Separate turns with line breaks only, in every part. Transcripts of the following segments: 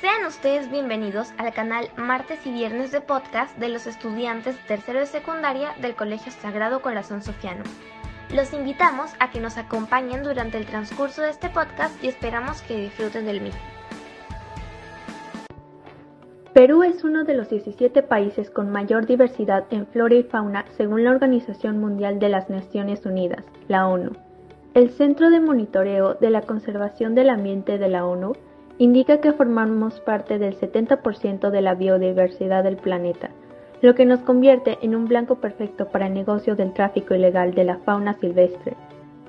Sean ustedes bienvenidos al canal Martes y Viernes de Podcast de los estudiantes tercero de secundaria del Colegio Sagrado Corazón Sofiano. Los invitamos a que nos acompañen durante el transcurso de este podcast y esperamos que disfruten del mismo.
Perú es uno de los 17 países con mayor diversidad en flora y fauna según la Organización Mundial de las Naciones Unidas, la ONU. El Centro de Monitoreo de la Conservación del Ambiente de la ONU indica que formamos parte del 70% de la biodiversidad del planeta, lo que nos convierte en un blanco perfecto para el negocio del tráfico ilegal de la fauna silvestre.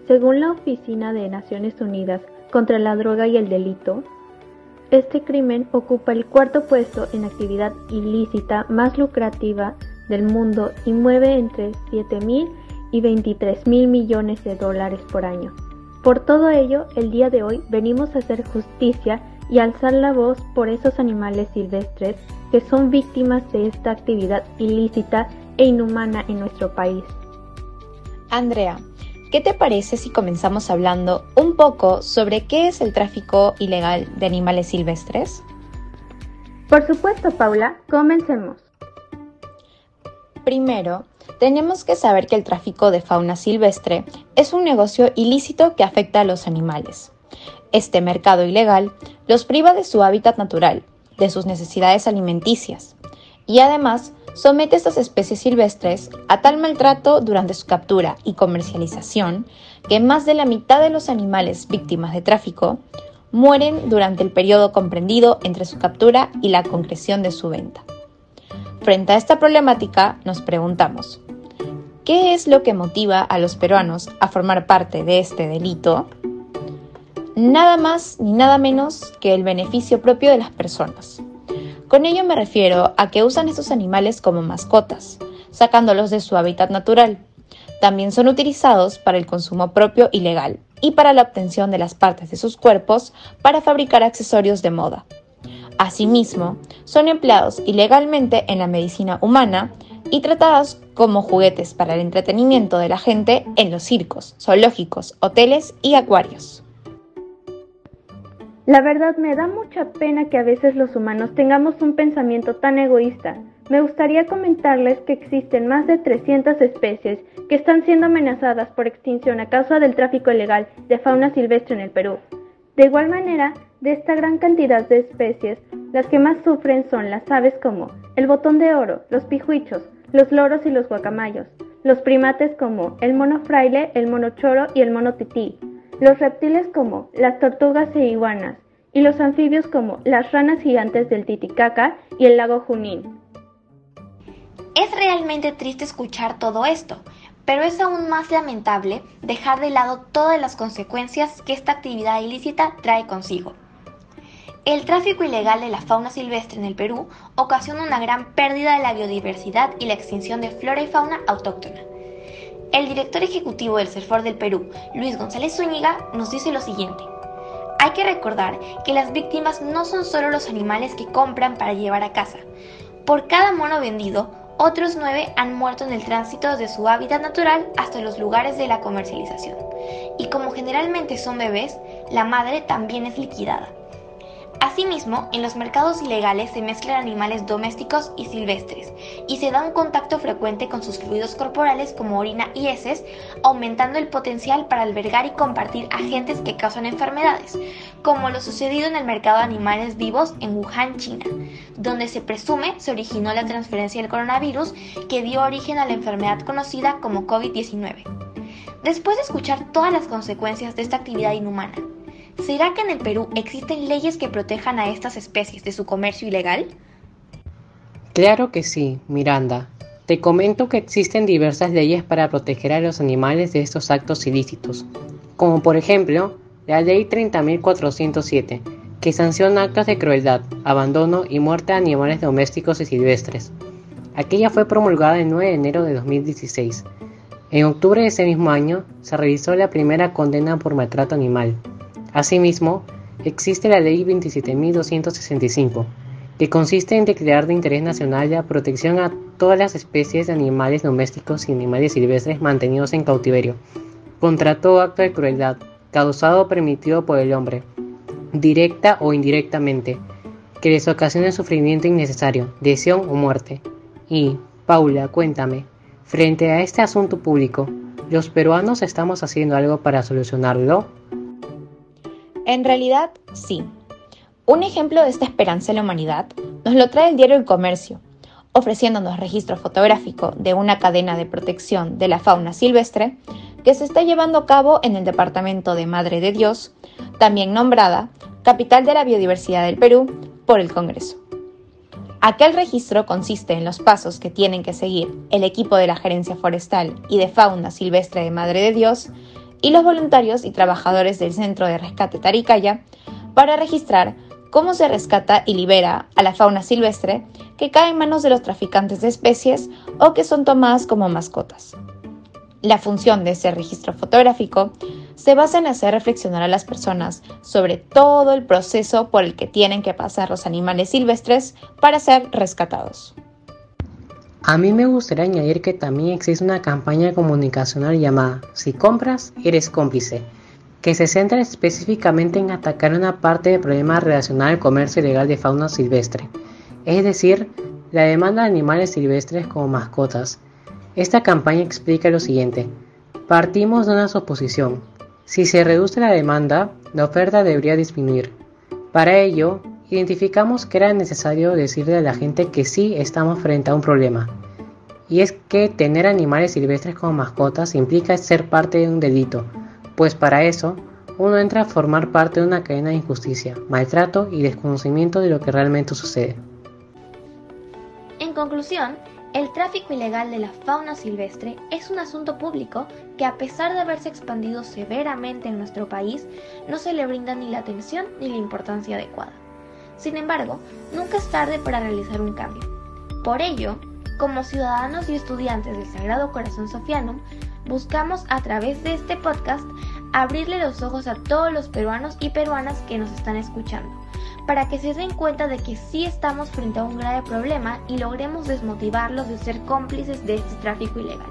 Según la Oficina de Naciones Unidas contra la Droga y el Delito, este crimen ocupa el cuarto puesto en actividad ilícita más lucrativa del mundo y mueve entre 7 mil y 23 mil millones de dólares por año. Por todo ello, el día de hoy venimos a hacer justicia y alzar la voz por esos animales silvestres que son víctimas de esta actividad ilícita e inhumana en nuestro país.
Andrea, ¿qué te parece si comenzamos hablando un poco sobre qué es el tráfico ilegal de animales silvestres?
Por supuesto, Paula, comencemos.
Primero, tenemos que saber que el tráfico de fauna silvestre es un negocio ilícito que afecta a los animales. Este mercado ilegal los priva de su hábitat natural, de sus necesidades alimenticias, y además somete a estas especies silvestres a tal maltrato durante su captura y comercialización que más de la mitad de los animales víctimas de tráfico mueren durante el periodo comprendido entre su captura y la concreción de su venta. Frente a esta problemática, nos preguntamos, ¿qué es lo que motiva a los peruanos a formar parte de este delito? Nada más ni nada menos que el beneficio propio de las personas. Con ello me refiero a que usan estos animales como mascotas, sacándolos de su hábitat natural. También son utilizados para el consumo propio y legal y para la obtención de las partes de sus cuerpos para fabricar accesorios de moda. Asimismo, son empleados ilegalmente en la medicina humana y tratados como juguetes para el entretenimiento de la gente en los circos, zoológicos, hoteles y acuarios.
La verdad me da mucha pena que a veces los humanos tengamos un pensamiento tan egoísta. Me gustaría comentarles que existen más de 300 especies que están siendo amenazadas por extinción a causa del tráfico ilegal de fauna silvestre en el Perú. De igual manera, de esta gran cantidad de especies, las que más sufren son las aves como el botón de oro, los pijuichos, los loros y los guacamayos, los primates como el mono fraile, el mono choro y el mono tití, los reptiles como las tortugas e iguanas, y los anfibios como las ranas gigantes del Titicaca y el lago Junín.
Es realmente triste escuchar todo esto, pero es aún más lamentable dejar de lado todas las consecuencias que esta actividad ilícita trae consigo. El tráfico ilegal de la fauna silvestre en el Perú ocasiona una gran pérdida de la biodiversidad y la extinción de flora y fauna autóctona. El director ejecutivo del CERFOR del Perú, Luis González Zúñiga, nos dice lo siguiente. Hay que recordar que las víctimas no son solo los animales que compran para llevar a casa. Por cada mono vendido, otros nueve han muerto en el tránsito de su hábitat natural hasta los lugares de la comercialización. Y como generalmente son bebés, la madre también es liquidada. Asimismo, en los mercados ilegales se mezclan animales domésticos y silvestres, y se da un contacto frecuente con sus fluidos corporales como orina y heces, aumentando el potencial para albergar y compartir agentes que causan enfermedades, como lo sucedido en el mercado de animales vivos en Wuhan, China, donde se presume se originó la transferencia del coronavirus que dio origen a la enfermedad conocida como COVID-19. Después de escuchar todas las consecuencias de esta actividad inhumana, ¿Será que en el Perú existen leyes que protejan a estas especies de su comercio ilegal?
Claro que sí, Miranda. Te comento que existen diversas leyes para proteger a los animales de estos actos ilícitos, como por ejemplo la Ley 30.407, que sanciona actos de crueldad, abandono y muerte de animales domésticos y silvestres. Aquella fue promulgada el 9 de enero de 2016. En octubre de ese mismo año se realizó la primera condena por maltrato animal. Asimismo, existe la Ley 27.265, que consiste en declarar de interés nacional la protección a todas las especies de animales domésticos y animales silvestres mantenidos en cautiverio, contra todo acto de crueldad, causado o permitido por el hombre, directa o indirectamente, que les ocasione sufrimiento innecesario, lesión o muerte. Y, Paula, cuéntame, frente a este asunto público, ¿los peruanos estamos haciendo algo para solucionarlo?
En realidad, sí. Un ejemplo de esta esperanza en la humanidad nos lo trae el diario El Comercio, ofreciéndonos registro fotográfico de una cadena de protección de la fauna silvestre que se está llevando a cabo en el departamento de Madre de Dios, también nombrada Capital de la Biodiversidad del Perú por el Congreso. Aquel registro consiste en los pasos que tienen que seguir el equipo de la Gerencia Forestal y de Fauna Silvestre de Madre de Dios y los voluntarios y trabajadores del Centro de Rescate Taricaya para registrar cómo se rescata y libera a la fauna silvestre que cae en manos de los traficantes de especies o que son tomadas como mascotas. La función de ese registro fotográfico se basa en hacer reflexionar a las personas sobre todo el proceso por el que tienen que pasar los animales silvestres para ser rescatados.
A mí me gustaría añadir que también existe una campaña comunicacional llamada Si compras, eres cómplice, que se centra específicamente en atacar una parte del problema relacionado al comercio ilegal de fauna silvestre, es decir, la demanda de animales silvestres como mascotas. Esta campaña explica lo siguiente. Partimos de una suposición. Si se reduce la demanda, la oferta debería disminuir. Para ello, identificamos que era necesario decirle a la gente que sí estamos frente a un problema. Y es que tener animales silvestres como mascotas implica ser parte de un delito, pues para eso uno entra a formar parte de una cadena de injusticia, maltrato y desconocimiento de lo que realmente sucede.
En conclusión, el tráfico ilegal de la fauna silvestre es un asunto público que a pesar de haberse expandido severamente en nuestro país, no se le brinda ni la atención ni la importancia adecuada. Sin embargo, nunca es tarde para realizar un cambio. Por ello, como ciudadanos y estudiantes del Sagrado Corazón Sofianum, buscamos a través de este podcast abrirle los ojos a todos los peruanos y peruanas que nos están escuchando, para que se den cuenta de que sí estamos frente a un grave problema y logremos desmotivarlos de ser cómplices de este tráfico ilegal,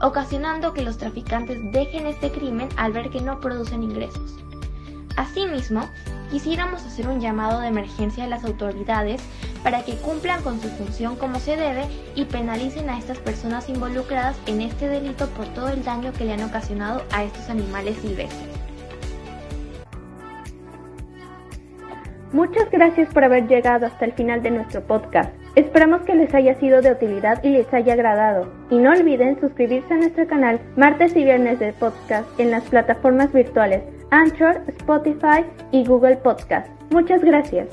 ocasionando que los traficantes dejen este crimen al ver que no producen ingresos. Asimismo, quisiéramos hacer un llamado de emergencia a las autoridades para que cumplan con su función como se debe y penalicen a estas personas involucradas en este delito por todo el daño que le han ocasionado a estos animales silvestres.
Muchas gracias por haber llegado hasta el final de nuestro podcast. Esperamos que les haya sido de utilidad y les haya agradado. Y no olviden suscribirse a nuestro canal martes y viernes de podcast en las plataformas virtuales Anchor, Spotify y Google Podcast. Muchas gracias.